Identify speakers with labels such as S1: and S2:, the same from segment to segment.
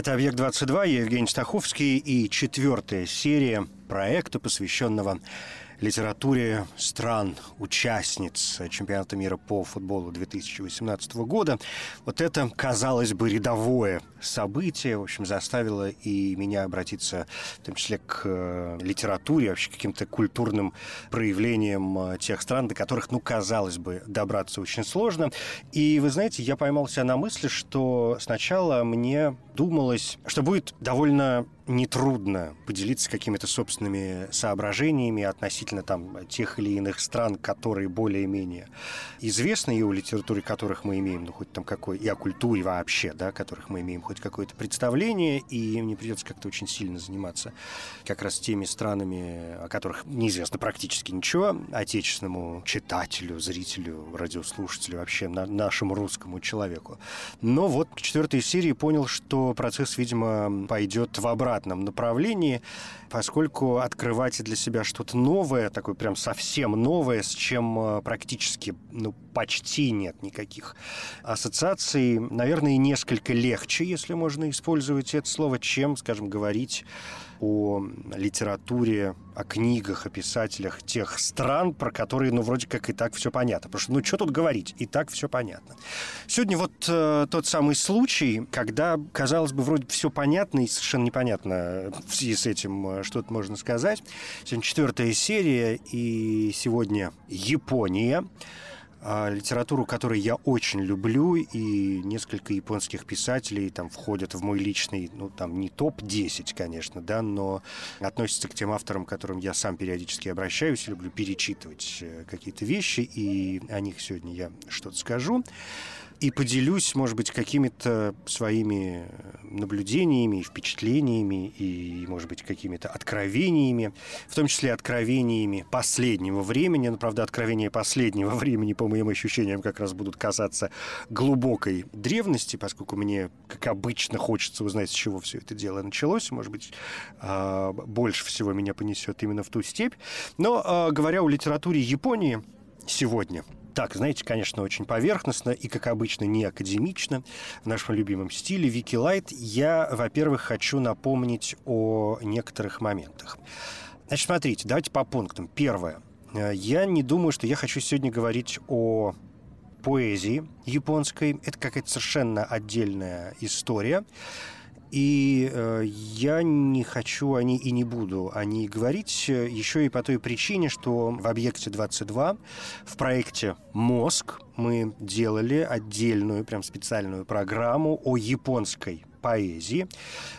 S1: Это «Объект-22», я Евгений Стаховский и четвертая серия проекта, посвященного литературе стран, участниц чемпионата мира по футболу 2018 года. Вот это, казалось бы, рядовое событие, в общем, заставило и меня обратиться, в том числе к э, литературе, вообще каким-то культурным проявлениям э, тех стран, до которых, ну, казалось бы, добраться очень сложно. И, вы знаете, я поймал себя на мысли, что сначала мне думалось, что будет довольно нетрудно поделиться какими-то собственными соображениями относительно там тех или иных стран, которые более-менее известны, и о литературе которых мы имеем, ну, хоть там какой, и о культуре вообще, да, которых мы имеем хоть какое-то представление, и мне придется как-то очень сильно заниматься как раз теми странами, о которых неизвестно практически ничего, отечественному читателю, зрителю, радиослушателю, вообще на, нашему русскому человеку. Но вот к четвертой серии понял, что процесс, видимо, пойдет в обратном обратном направлении, поскольку открываете для себя что-то новое, такое прям совсем новое, с чем э, практически, ну, почти нет никаких ассоциаций, наверное, несколько легче, если можно использовать это слово, чем, скажем, говорить о литературе, о книгах, о писателях тех стран, про которые, ну, вроде как и так все понятно. Потому что, ну, что тут говорить, и так все понятно. Сегодня вот э, тот самый случай, когда, казалось бы, вроде все понятно и совершенно непонятно в связи с этим э, что-то можно сказать. Сегодня четвертая серия, и сегодня Япония литературу, которую я очень люблю, и несколько японских писателей там входят в мой личный, ну, там, не топ-10, конечно, да, но относятся к тем авторам, к которым я сам периодически обращаюсь, люблю перечитывать э, какие-то вещи, и о них сегодня я что-то скажу и поделюсь, может быть, какими-то своими наблюдениями, впечатлениями и, может быть, какими-то откровениями, в том числе откровениями последнего времени. Но, правда, откровения последнего времени, по моим ощущениям, как раз будут касаться глубокой древности, поскольку мне, как обычно, хочется узнать, с чего все это дело началось. Может быть, а, больше всего меня понесет именно в ту степь. Но, а, говоря о литературе Японии сегодня – так, знаете, конечно, очень поверхностно и, как обычно, не академично в нашем любимом стиле. Вики Лайт, я, во-первых, хочу напомнить о некоторых моментах. Значит, смотрите, давайте по пунктам. Первое. Э, я не думаю, что я хочу сегодня говорить о поэзии японской. Это какая-то совершенно отдельная история. И э, я не хочу о ней и не буду о ней говорить э, еще и по той причине, что в «Объекте 22» в проекте «Мозг» мы делали отдельную, прям специальную программу о японской поэзии.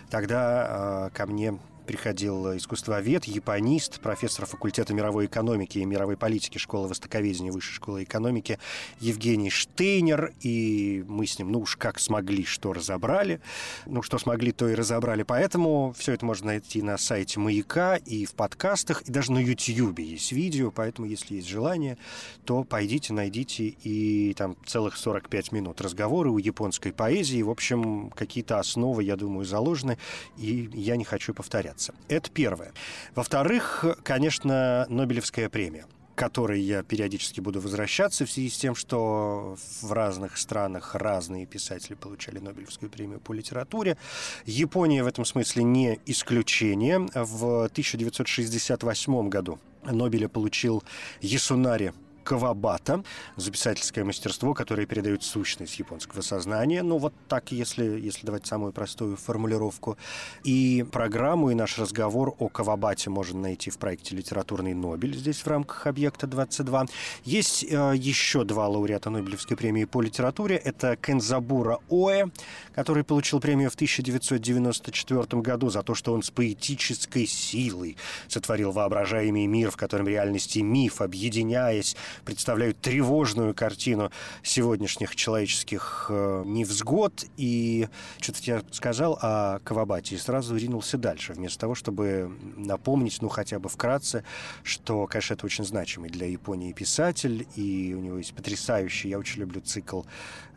S1: Тогда э, ко мне приходил искусствовед, японист, профессор факультета мировой экономики и мировой политики Школы Востоковедения Высшей школы экономики Евгений Штейнер. И мы с ним, ну уж как смогли, что разобрали. Ну, что смогли, то и разобрали. Поэтому все это можно найти на сайте «Маяка» и в подкастах, и даже на Ютьюбе есть видео. Поэтому, если есть желание, то пойдите, найдите. И там целых 45 минут разговоры у японской поэзии. В общем, какие-то основы, я думаю, заложены. И я не хочу повторяться заниматься. Это первое. Во-вторых, конечно, Нобелевская премия которой я периодически буду возвращаться в связи с тем, что в разных странах разные писатели получали Нобелевскую премию по литературе. Япония в этом смысле не исключение. В 1968 году Нобеля получил Ясунари Кавабата за писательское мастерство, которое передает сущность японского сознания. Ну, вот так, если, если давать самую простую формулировку. И программу, и наш разговор о Кавабате можно найти в проекте «Литературный Нобель» здесь в рамках «Объекта 22». Есть э, еще два лауреата Нобелевской премии по литературе. Это Кензабура Оэ, который получил премию в 1994 году за то, что он с поэтической силой сотворил воображаемый мир, в котором реальность и миф, объединяясь, представляют тревожную картину сегодняшних человеческих э, невзгод. И что-то я сказал о Кавабате и сразу ринулся дальше, вместо того, чтобы напомнить, ну, хотя бы вкратце, что, конечно, это очень значимый для Японии писатель, и у него есть потрясающий, я очень люблю цикл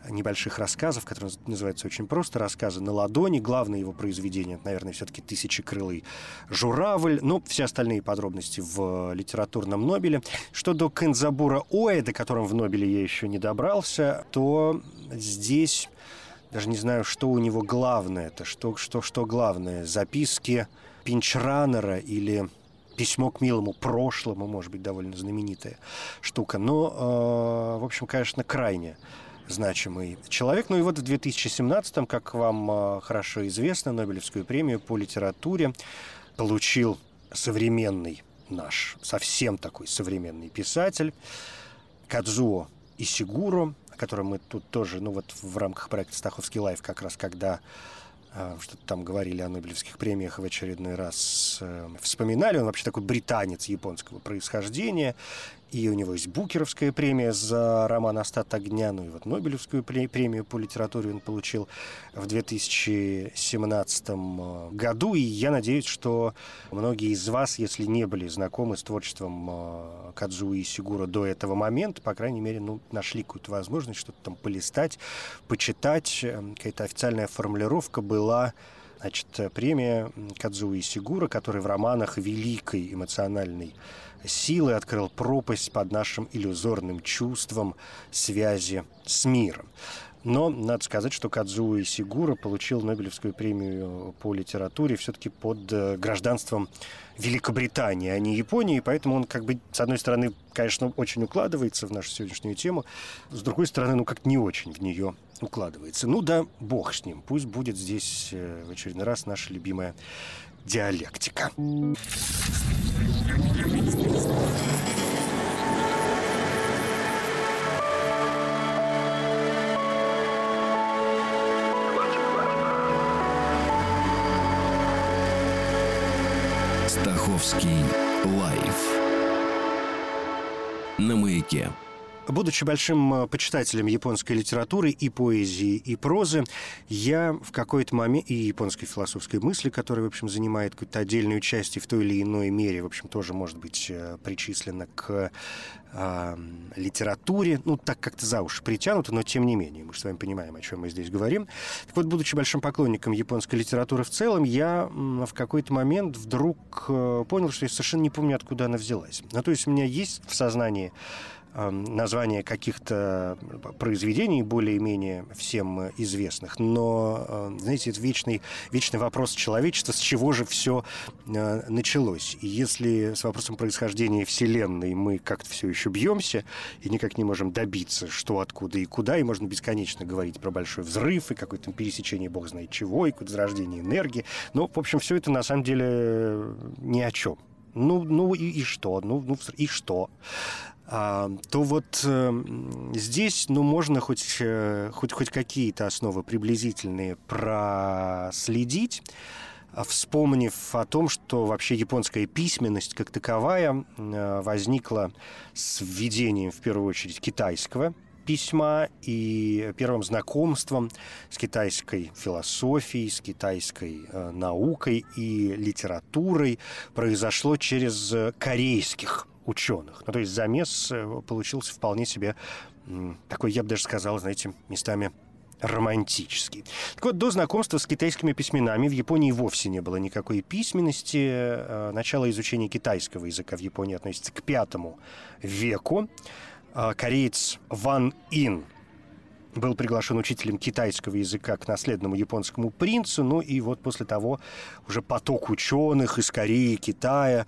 S1: небольших рассказов, который называется очень просто «Рассказы на ладони». Главное его произведение, наверное, все-таки «Тысячекрылый журавль». Ну, все остальные подробности в литературном Нобеле. Что до Кензабура Оэ, до которого в Нобеле я еще не добрался, то здесь даже не знаю, что у него главное. Это что, что, что главное? Записки Пинчранера или письмо к милому прошлому, может быть, довольно знаменитая штука. Но, э, в общем, конечно, крайне значимый человек. Ну и вот в 2017-м, как вам а, хорошо известно, Нобелевскую премию по литературе получил современный наш, совсем такой современный писатель Кадзуо Исигуро, о котором мы тут тоже, ну вот в рамках проекта «Стаховский лайф» как раз, когда а, что-то там говорили о Нобелевских премиях в очередной раз э, вспоминали. Он вообще такой британец японского происхождения. И у него есть Букеровская премия за роман «Остат огня», ну и вот Нобелевскую премию по литературе он получил в 2017 э, году. И я надеюсь, что многие из вас, если не были знакомы с творчеством э, Кадзуи и Сигура до этого момента, по крайней мере, ну, нашли какую-то возможность что-то там полистать, почитать. Э, какая-то официальная формулировка была Значит, премия Кадзуи Сигура, который в романах великой эмоциональной силы открыл пропасть под нашим иллюзорным чувством связи с миром. Но надо сказать, что Кадзуи Сигура получил Нобелевскую премию по литературе все-таки под э, гражданством Великобритании, а не Японии, поэтому он как бы, с одной стороны, конечно, очень укладывается в нашу сегодняшнюю тему, с другой стороны, ну как не очень в нее укладывается. Ну да, бог с ним, пусть будет здесь э, в очередной раз наша любимая диалектика.
S2: Стаховский лайф на маяке.
S1: Будучи большим э, почитателем японской литературы и поэзии, и прозы, я в какой-то момент, и японской философской мысли, которая, в общем, занимает какую-то отдельную часть и в той или иной мере, в общем, тоже может быть э, причислена к э, литературе, ну, так как-то за уши притянуто, но тем не менее, мы же с вами понимаем, о чем мы здесь говорим. Так вот, будучи большим поклонником японской литературы в целом, я в какой-то момент вдруг э, понял, что я совершенно не помню, откуда она взялась. Ну, то есть у меня есть в сознании названия каких-то произведений более-менее всем известных. Но, знаете, это вечный, вечный вопрос человечества, с чего же все э, началось. И если с вопросом происхождения Вселенной мы как-то все еще бьемся и никак не можем добиться, что, откуда и куда, и можно бесконечно говорить про большой взрыв и какое-то пересечение бог знает чего, и какое-то зарождение энергии. Но, в общем, все это на самом деле ни о чем. Ну, ну и, и что? Ну, ну и что? А, то вот э, здесь, ну, можно хоть, э, хоть, хоть какие-то основы приблизительные проследить, вспомнив о том, что вообще японская письменность как таковая э, возникла с введением, в первую очередь, китайского письма и первым знакомством с китайской философией, с китайской э, наукой и литературой произошло через корейских ученых. Ну, то есть замес э, получился вполне себе такой, я бы даже сказал, знаете, местами романтический. Так вот, до знакомства с китайскими письменами в Японии вовсе не было никакой письменности. Э, начало изучения китайского языка в Японии относится к пятому веку. Э, кореец Ван Ин был приглашен учителем китайского языка к наследному японскому принцу. Ну и вот после того уже поток ученых из Кореи, Китая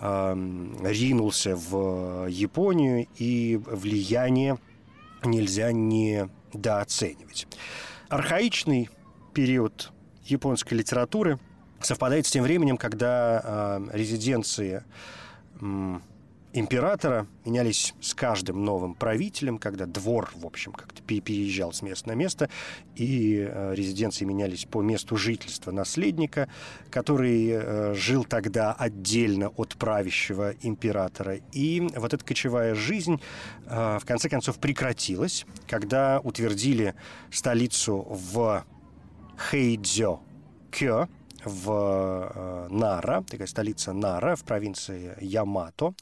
S1: ринулся в Японию, и влияние нельзя не недооценивать. Архаичный период японской литературы совпадает с тем временем, когда э, резиденции императора менялись с каждым новым правителем, когда двор, в общем, как-то переезжал с места на место, и э, резиденции менялись по месту жительства наследника, который э, жил тогда отдельно от правящего императора. И вот эта кочевая жизнь э, в конце концов прекратилась, когда утвердили столицу в Хэйдзё, Кё, в э, Нара, такая столица Нара в провинции Ямато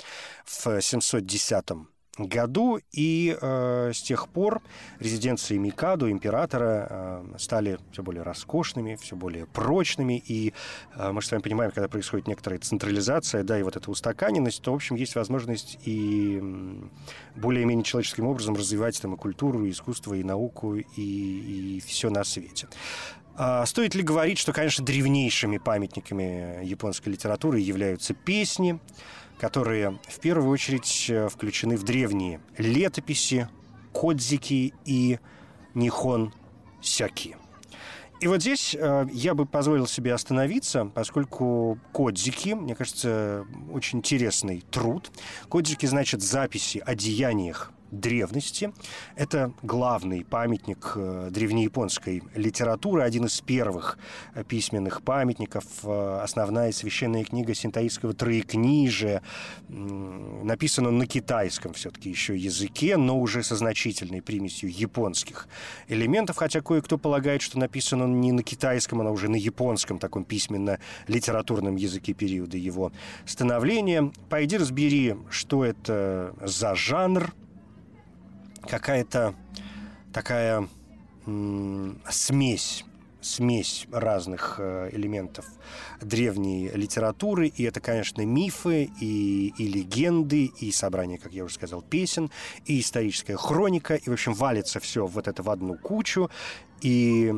S1: в 710 году, и э, с тех пор резиденции Микадо, императора, э, стали все более роскошными, все более прочными, и э, мы же с вами понимаем, когда происходит некоторая централизация, да, и вот эта устаканенность, то, в общем, есть возможность и более-менее человеческим образом развивать там и культуру, и искусство, и науку, и, и все на свете. А стоит ли говорить, что, конечно, древнейшими памятниками японской литературы являются песни, которые в первую очередь э, включены в древние летописи, кодзики и нихон сяки. И вот здесь э, я бы позволил себе остановиться, поскольку кодзики, мне кажется, очень интересный труд. Кодзики значит записи о деяниях древности. Это главный памятник э, древнеяпонской литературы, один из первых э, письменных памятников, э, основная священная книга синтаистского троекнижия. Написана на китайском все-таки еще языке, но уже со значительной примесью японских элементов, хотя кое-кто полагает, что написан он не на китайском, а уже на японском, таком письменно-литературном языке периода его становления. Пойди разбери, что это за жанр, какая-то такая смесь смесь разных э, элементов древней литературы. И это, конечно, мифы и, и легенды, и собрание, как я уже сказал, песен, и историческая хроника. И, в общем, валится все вот это в одну кучу. И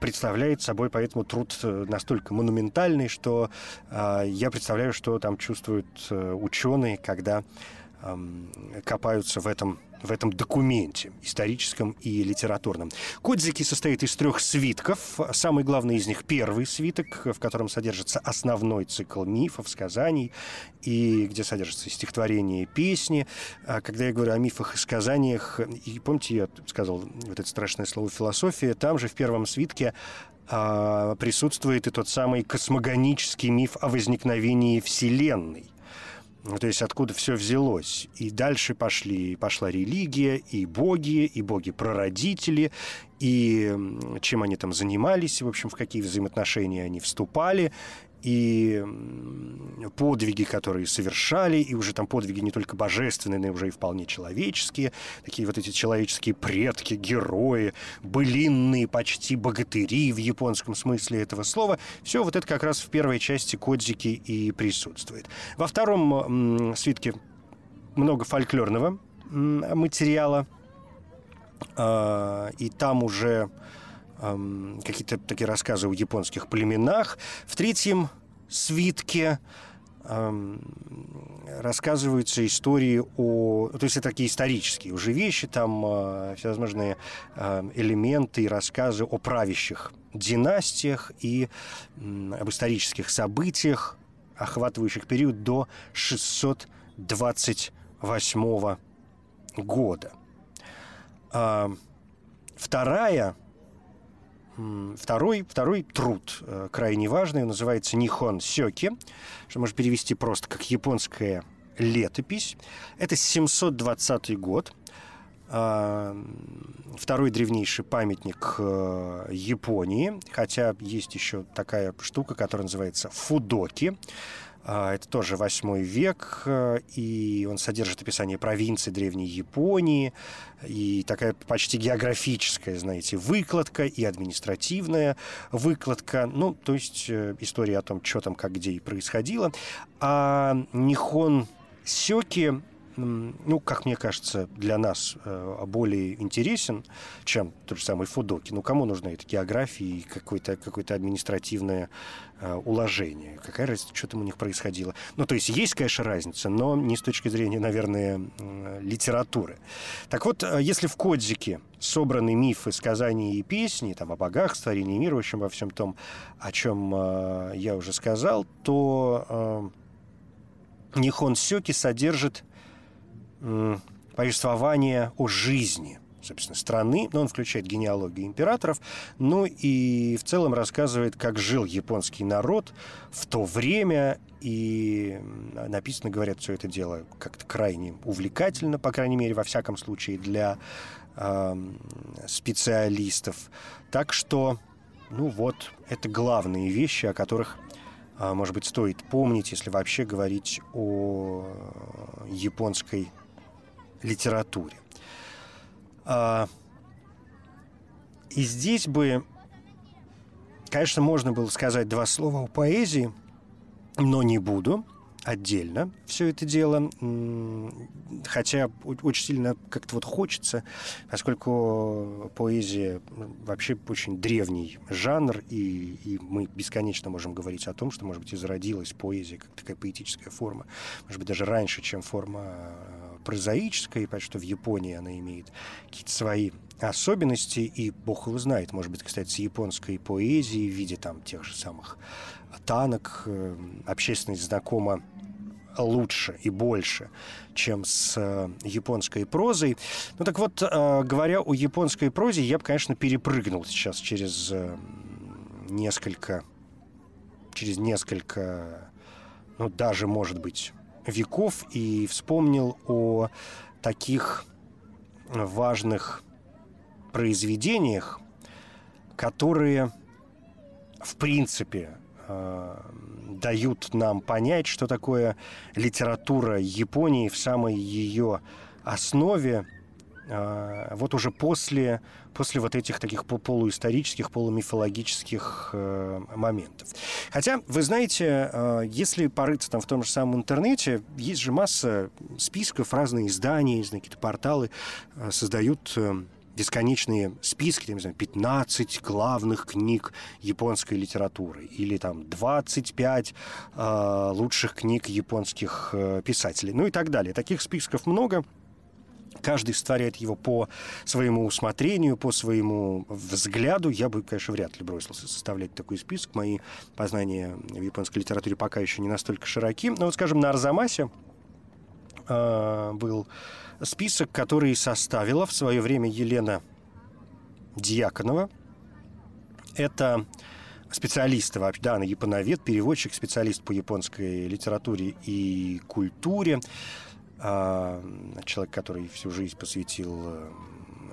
S1: представляет собой поэтому труд э, настолько монументальный, что э, я представляю, что там чувствуют э, ученые, когда копаются в этом в этом документе, историческом и литературном. Кодзики состоит из трех свитков. Самый главный из них первый свиток, в котором содержится основной цикл мифов, сказаний, и где содержатся стихотворения песни. А когда я говорю о мифах и сказаниях, и помните, я сказал вот это страшное слово «философия», там же в первом свитке а, присутствует и тот самый космогонический миф о возникновении Вселенной то есть откуда все взялось. И дальше пошли, пошла религия, и боги, и боги-прародители, и чем они там занимались, в общем, в какие взаимоотношения они вступали и подвиги, которые совершали, и уже там подвиги не только божественные, но уже и вполне человеческие, такие вот эти человеческие предки, герои, былинные почти богатыри в японском смысле этого слова. Все вот это как раз в первой части Кодзики и присутствует. Во втором свитке много фольклорного материала, а, и там уже какие-то такие рассказы о японских племенах. В третьем свитке рассказываются истории о... То есть это такие исторические уже вещи, там э, всевозможные э, элементы и рассказы о правящих династиях и э, об исторических событиях, охватывающих период до 628 года. Э, вторая Второй, второй труд э, крайне важный, называется «Нихон Сёки», что можно перевести просто как «японская летопись». Это 720 год. А, второй древнейший памятник э, Японии, хотя есть еще такая штука, которая называется «фудоки». А, это тоже восьмой век, э, и он содержит описание провинций Древней Японии, и такая почти географическая, знаете, выкладка и административная выкладка. Ну, то есть э, история о том, что там, как, где и происходило. А Нихон Сёки ну, как мне кажется, для нас э, более интересен, чем тот же самый Фудоки. Ну, кому нужна эта география и какое-то какое административное э, уложение? Какая разница, что там у них происходило? Ну, то есть есть, конечно, разница, но не с точки зрения, наверное, литературы. Так вот, э, если в Кодзике собраны мифы, сказания и песни, там, о богах, творении мира, в общем, во всем том, о чем я уже сказал, то э, Нихон Сёки содержит повествование о жизни собственно, страны, но он включает генеалогию императоров, ну и в целом рассказывает, как жил японский народ в то время, и написано, говорят, все это дело как-то крайне увлекательно, по крайней мере, во всяком случае, для э, специалистов. Так что, ну вот, это главные вещи, о которых а, может быть, стоит помнить, если вообще говорить о японской литературе. А, и здесь бы, конечно, можно было сказать два слова о поэзии, но не буду отдельно все это дело, хотя очень сильно как-то вот хочется, поскольку поэзия вообще очень древний жанр, и, и мы бесконечно можем говорить о том, что, может быть, и зародилась поэзия как такая поэтическая форма, может быть, даже раньше, чем форма э, прозаическая, и понятно, что в Японии она имеет какие-то свои особенности, и бог его знает, может быть, кстати, с японской поэзией в виде там тех же самых танок, э, общественность знакома лучше и больше, чем с э, японской прозой. Ну так вот, э, говоря о японской прозе, я бы, конечно, перепрыгнул сейчас через э, несколько, через несколько, ну даже, может быть, веков и вспомнил о таких важных произведениях, которые, в принципе, дают нам понять, что такое литература Японии в самой ее основе, а, вот уже после, после вот этих таких полуисторических, полумифологических э, моментов. Хотя, вы знаете, э, если порыться там в том же самом интернете, есть же масса списков, разные издания, какие-то порталы э, создают бесконечные списки, там, не знаю, 15 главных книг японской литературы или там 25 э, лучших книг японских э, писателей, ну и так далее. Таких списков много. Каждый сотворяет его по своему усмотрению, по своему взгляду. Я бы, конечно, вряд ли бросился составлять такой список. Мои познания в японской литературе пока еще не настолько широки. Но вот, скажем, на Арзамасе э, был список, который составила в свое время Елена Дьяконова. Это специалист, да, она японовед, переводчик, специалист по японской литературе и культуре. А, человек, который всю жизнь посвятил э,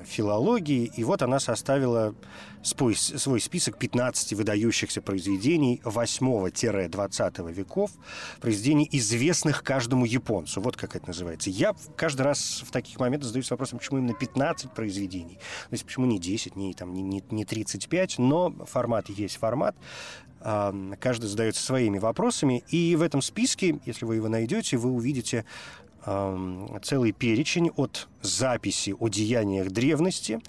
S1: филологии, и вот она составила свой, свой список 15 выдающихся произведений 8-20 веков, произведений, известных каждому японцу. Вот как это называется. Я каждый раз в таких моментах задаюсь вопросом, почему именно 15 произведений? То есть почему не 10, не, там, не, не, не 35, но формат есть формат. Каждый задается своими вопросами. И в этом списке, если вы его найдете, вы увидите целый перечень от записи о деяниях древности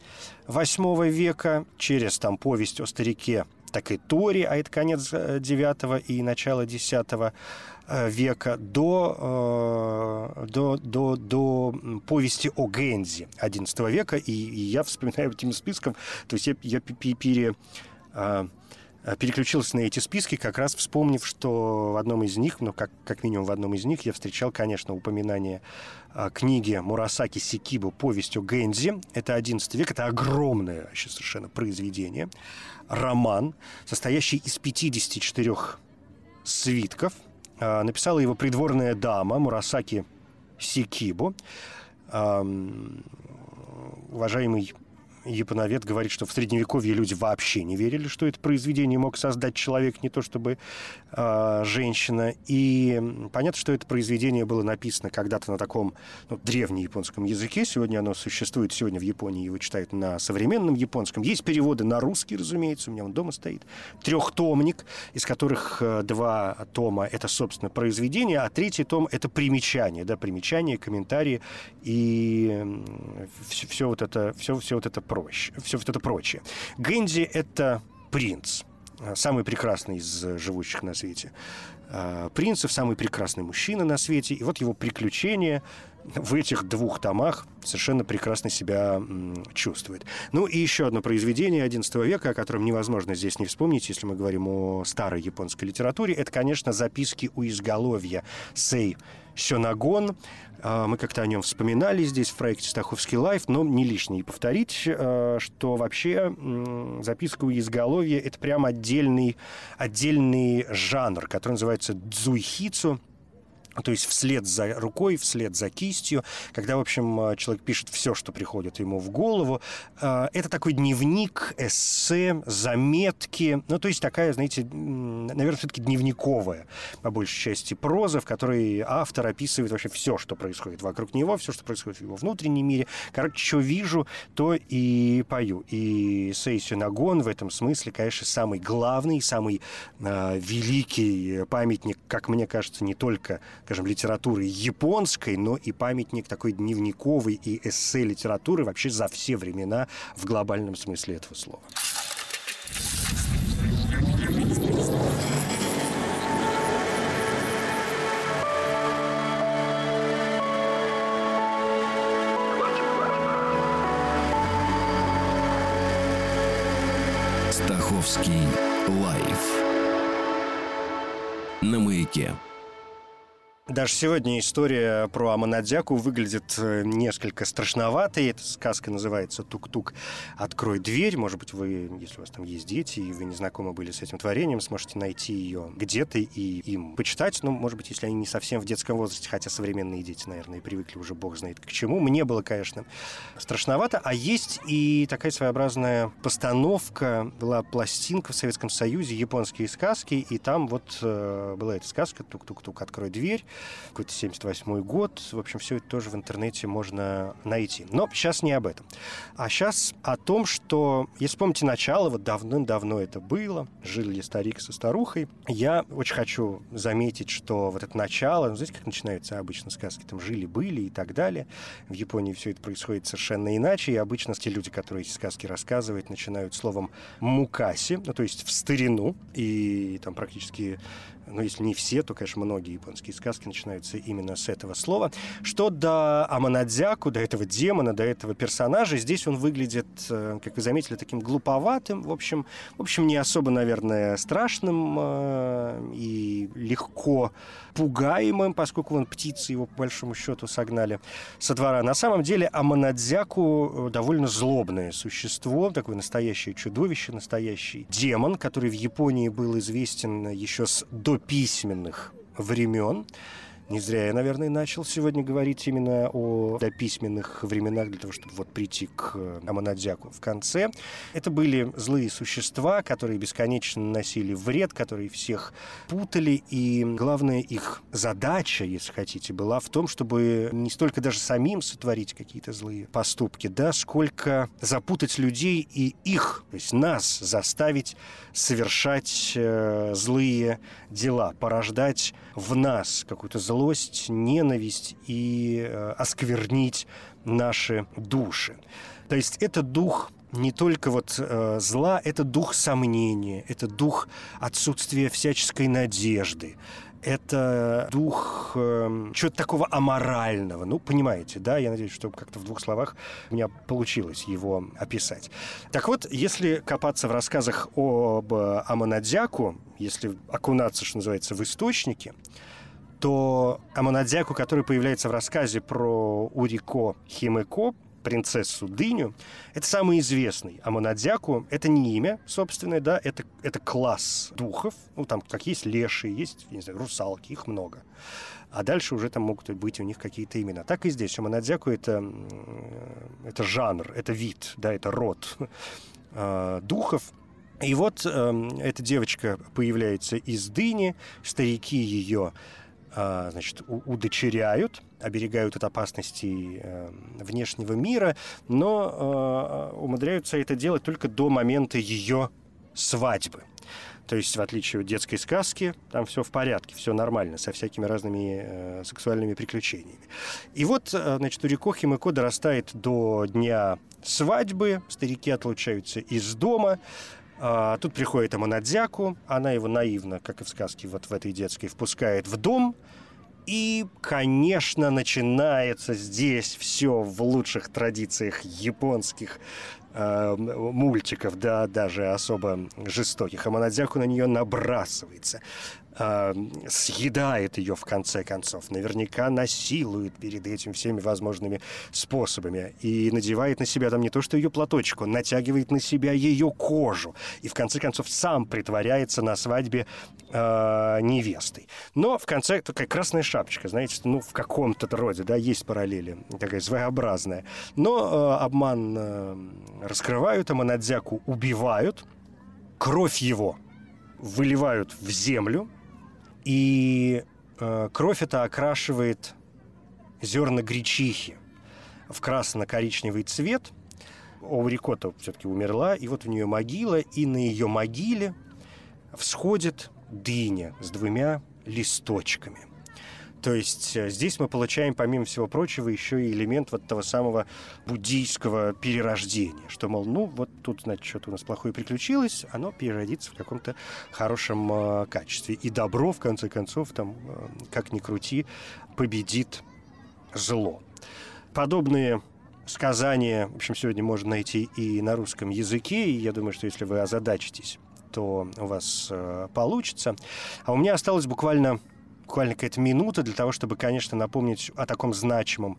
S1: VIII века через там повесть о старике так и Тори, а это конец IX э, и начало X э, века, до, э, до, до, до повести о Гензи XI века. И, и я вспоминаю этим списком, то есть я, я пере, Э, переключился на эти списки, как раз вспомнив, что в одном из них, ну, как, как минимум в одном из них, я встречал, конечно, упоминание а, книги Мурасаки Сикибу «Повесть о Гэнзи». Это 11 век, это огромное вообще совершенно произведение. Роман, состоящий из 54 свитков. А, написала его придворная дама Мурасаки Сикибу. Уважаемый японовед говорит, что в Средневековье люди вообще не верили, что это произведение мог создать человек, не то чтобы э, женщина. И понятно, что это произведение было написано когда-то на таком ну, древнеяпонском языке. Сегодня оно существует, сегодня в Японии его читают на современном японском. Есть переводы на русский, разумеется, у меня он дома стоит. Трехтомник, из которых э, два тома — это, собственно, произведение, а третий том — это примечание, да, примечание, комментарии и все, все вот это, все, все вот это проще, все вот это прочее. Гэнди – это принц, самый прекрасный из живущих на свете а, принцев, самый прекрасный мужчина на свете. И вот его приключения в этих двух томах совершенно прекрасно себя чувствует. Ну и еще одно произведение XI века, о котором невозможно здесь не вспомнить, если мы говорим о старой японской литературе, это, конечно, записки у изголовья Сей Сёнагон. А, мы как-то о нем вспоминали здесь в проекте «Стаховский лайф», но не лишнее повторить, а, что вообще записка у изголовья — это прям отдельный, отдельный жанр, который называется дзуйхицу, то есть вслед за рукой, вслед за кистью, когда, в общем, э, человек пишет все, что приходит ему в голову. Э, это такой дневник, эссе, заметки. Ну, то есть такая, знаете, наверное, все-таки дневниковая, по большей части, проза, в которой автор описывает вообще все, что происходит вокруг него, все, что происходит в его внутреннем мире. Короче, что вижу, то и пою. И Сейсю Нагон в этом смысле, конечно, самый главный, самый э, великий памятник, как мне кажется, не только скажем, литературы японской, но и памятник такой дневниковой и эссе литературы вообще за все времена в глобальном смысле этого слова.
S2: Стаховский лайф на маяке.
S1: Даже сегодня история про Аманадзяку выглядит э, несколько страшноватой. Эта сказка называется «Тук-тук, открой дверь». Может быть, вы, если у вас там есть дети, и вы не знакомы были с этим творением, сможете найти ее где-то и им почитать. Ну, может быть, если они не совсем в детском возрасте, хотя современные дети, наверное, привыкли уже бог знает к чему. Мне было, конечно, страшновато. А есть и такая своеобразная постановка. Была пластинка в Советском Союзе «Японские сказки», и там вот э, была эта сказка «Тук-тук-тук, открой дверь» какой-то 78 год. В общем, все это тоже в интернете можно найти. Но сейчас не об этом. А сейчас о том, что, если помните начало, вот давным-давно это было, жили старик со старухой, я очень хочу заметить, что вот это начало, ну, знаете, как начинаются обычно сказки, там жили-были и так далее. В Японии все это происходит совершенно иначе, и обычно те люди, которые эти сказки рассказывают, начинают словом «мукаси», ну, то есть в старину, и там практически ну, если не все, то, конечно, многие японские сказки начинаются именно с этого слова. Что до Аманадзяку, до этого демона, до этого персонажа, здесь он выглядит, э, как вы заметили, таким глуповатым, в общем, в общем не особо, наверное, страшным э, и легко пугаемым, поскольку он птицы его, по большому счету, согнали со двора. На самом деле Аманадзяку э, довольно злобное существо, такое настоящее чудовище, настоящий демон, который в Японии был известен еще с до письменных времен. Не зря я, наверное, начал сегодня говорить именно о дописьменных временах для того, чтобы вот прийти к э, Аманадзяку в конце. Это были злые существа, которые бесконечно наносили вред, которые всех путали, и главная их задача, если хотите, была в том, чтобы не столько даже самим сотворить какие-то злые поступки, да, сколько запутать людей и их, то есть нас, заставить совершать э, злые дела, порождать в нас какую-то злость, ненависть и э, осквернить наши души. То есть это дух не только вот э, зла, это дух сомнения, это дух отсутствия всяческой надежды, это дух э, чего-то такого аморального. Ну, понимаете, да? Я надеюсь, что как-то в двух словах у меня получилось его описать. Так вот, если копаться в рассказах об Аманадзяку, если окунаться, что называется, в источники, то Аманадзяку, который появляется в рассказе про Урико Химеко, принцессу Дыню. Это самый известный Аманадзяку. Это не имя собственное, да, это, это класс духов. Ну, там как есть леши, есть, не знаю, русалки, их много. А дальше уже там могут быть у них какие-то имена. Так и здесь. Аманадзяку это, это жанр, это вид, да, это род э, духов. И вот э, эта девочка появляется из дыни, старики ее значит, удочеряют, оберегают от опасностей э, внешнего мира, но э, умудряются это делать только до момента ее свадьбы. То есть, в отличие от детской сказки, там все в порядке, все нормально, со всякими разными э, сексуальными приключениями. И вот, э, значит, Урико Химыко дорастает до дня свадьбы, старики отлучаются из дома, а, тут приходит Аманадзяку, она его наивно, как и в сказке вот в этой детской, впускает в дом, И, конечно, начинается здесь все в лучших традициях японских э, мультиков, да, даже особо жестоких. А на нее набрасывается э, съедает ее в конце концов, наверняка насилует перед этим всеми возможными способами и надевает на себя там не то что ее платочек, он натягивает на себя ее кожу и в конце концов сам притворяется на свадьбе э, невестой. Но в конце такая красная шапочка, знаете, ну в каком-то роде, да, есть параллели, такая своеобразная. Но э, обман э, раскрывают, а убивают, кровь его выливают в землю, и э, кровь это окрашивает зерна гречихи в красно-коричневый цвет. Оурикота все-таки умерла, и вот у нее могила, и на ее могиле всходит дыня с двумя листочками. То есть э, здесь мы получаем, помимо всего прочего, еще и элемент вот того самого буддийского перерождения, что, мол, ну, вот тут, значит, что-то у нас плохое приключилось, оно переродится в каком-то хорошем э, качестве. И добро, в конце концов, там, э, как ни крути, победит зло. Подобные сказания, в общем, сегодня можно найти и на русском языке, и я думаю, что если вы озадачитесь, то у вас э, получится. А у меня осталось буквально буквально какая-то минута для того, чтобы, конечно, напомнить о таком значимом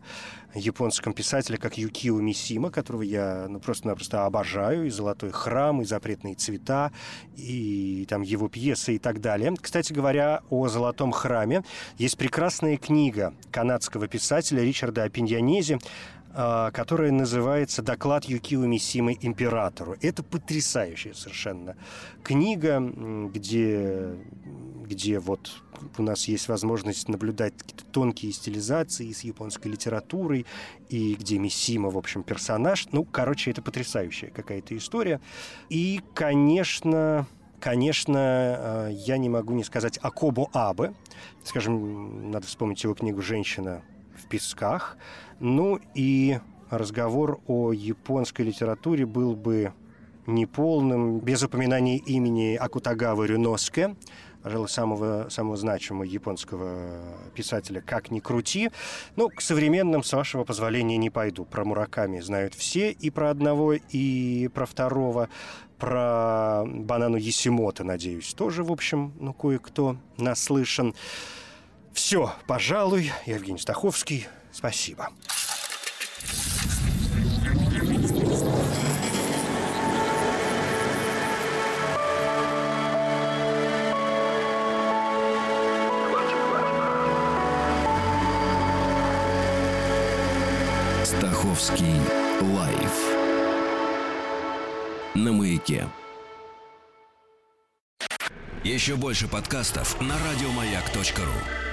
S1: японском писателе, как Юкио Мисима, которого я ну, просто-напросто обожаю, и «Золотой храм», и «Запретные цвета», и там его пьесы и так далее. Кстати говоря, о «Золотом храме» есть прекрасная книга канадского писателя Ричарда Апиньянези которая называется «Доклад Юкио Мисимы императору». Это потрясающая совершенно книга, где, где вот у нас есть возможность наблюдать какие-то тонкие стилизации с японской литературой, и где Мисима, в общем, персонаж. Ну, короче, это потрясающая какая-то история. И, конечно, конечно, а, я не могу не сказать о Кобо Абе. Скажем, надо вспомнить его книгу «Женщина песках». Ну и разговор о японской литературе был бы неполным без упоминания имени Акутагавы Рюноске, пожалуй, самого, самого значимого японского писателя «Как ни крути». Ну, к современным, с вашего позволения, не пойду. Про Мураками знают все, и про одного, и про второго. Про Банану Есимота, надеюсь, тоже, в общем, ну, кое-кто наслышан. Все, пожалуй, Евгений Стаховский, спасибо.
S2: Стаховский лайф на маяке. Еще больше подкастов на радиомаяк.ру.